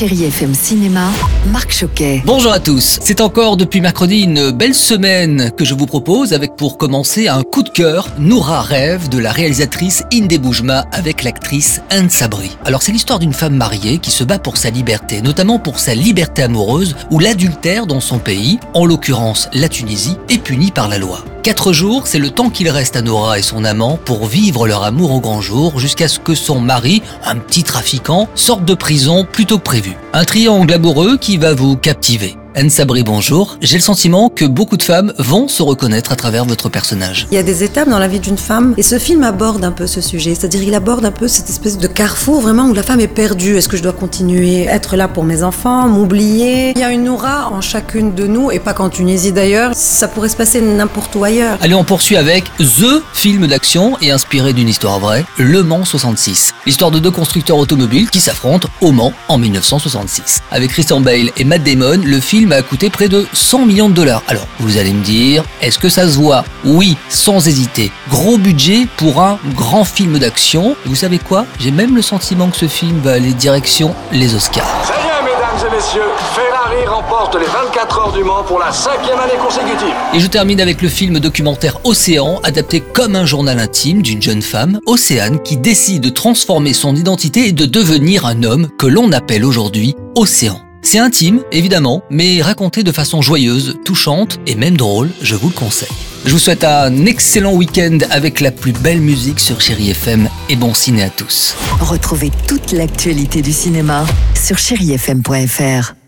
Chérie FM Cinéma, Marc Choquet. Bonjour à tous. C'est encore depuis mercredi une belle semaine que je vous propose avec pour commencer un coup de cœur, Noura rêve de la réalisatrice Inde Boujma avec l'actrice Anne Sabri. Alors c'est l'histoire d'une femme mariée qui se bat pour sa liberté, notamment pour sa liberté amoureuse où l'adultère dans son pays, en l'occurrence la Tunisie, est puni par la loi. Quatre jours, c'est le temps qu'il reste à Nora et son amant pour vivre leur amour au grand jour jusqu'à ce que son mari, un petit trafiquant, sorte de prison plus tôt que prévu. Un triangle amoureux qui va vous captiver. Anne Sabri, bonjour. J'ai le sentiment que beaucoup de femmes vont se reconnaître à travers votre personnage. Il y a des étapes dans la vie d'une femme et ce film aborde un peu ce sujet. C'est-à-dire il aborde un peu cette espèce de carrefour vraiment où la femme est perdue. Est-ce que je dois continuer à être là pour mes enfants, m'oublier? Il y a une Noura en chacune de nous et pas qu'en Tunisie d'ailleurs. Ça pourrait se passer n'importe où ailleurs. Allez, on poursuit avec THE film d'action et inspiré d'une histoire vraie, Le Mans 66. L'histoire de deux constructeurs automobiles qui s'affrontent au Mans en 1966. Avec Christian Bale et Matt Damon, le film m'a coûté près de 100 millions de dollars. Alors, vous allez me dire, est-ce que ça se voit? Oui, sans hésiter. Gros budget pour un grand film d'action. Vous savez quoi? J'ai même le sentiment que ce film va aller direction les Oscars. Ça y est, mesdames et messieurs, Ferrari remporte les 24 heures du Mans pour la cinquième année consécutive. Et je termine avec le film documentaire Océan, adapté comme un journal intime d'une jeune femme, Océane, qui décide de transformer son identité et de devenir un homme que l'on appelle aujourd'hui Océan. C'est intime, évidemment, mais raconté de façon joyeuse, touchante et même drôle, je vous le conseille. Je vous souhaite un excellent week-end avec la plus belle musique sur Chéri FM et bon ciné à tous. Retrouvez toute l'actualité du cinéma sur chérifm.fr.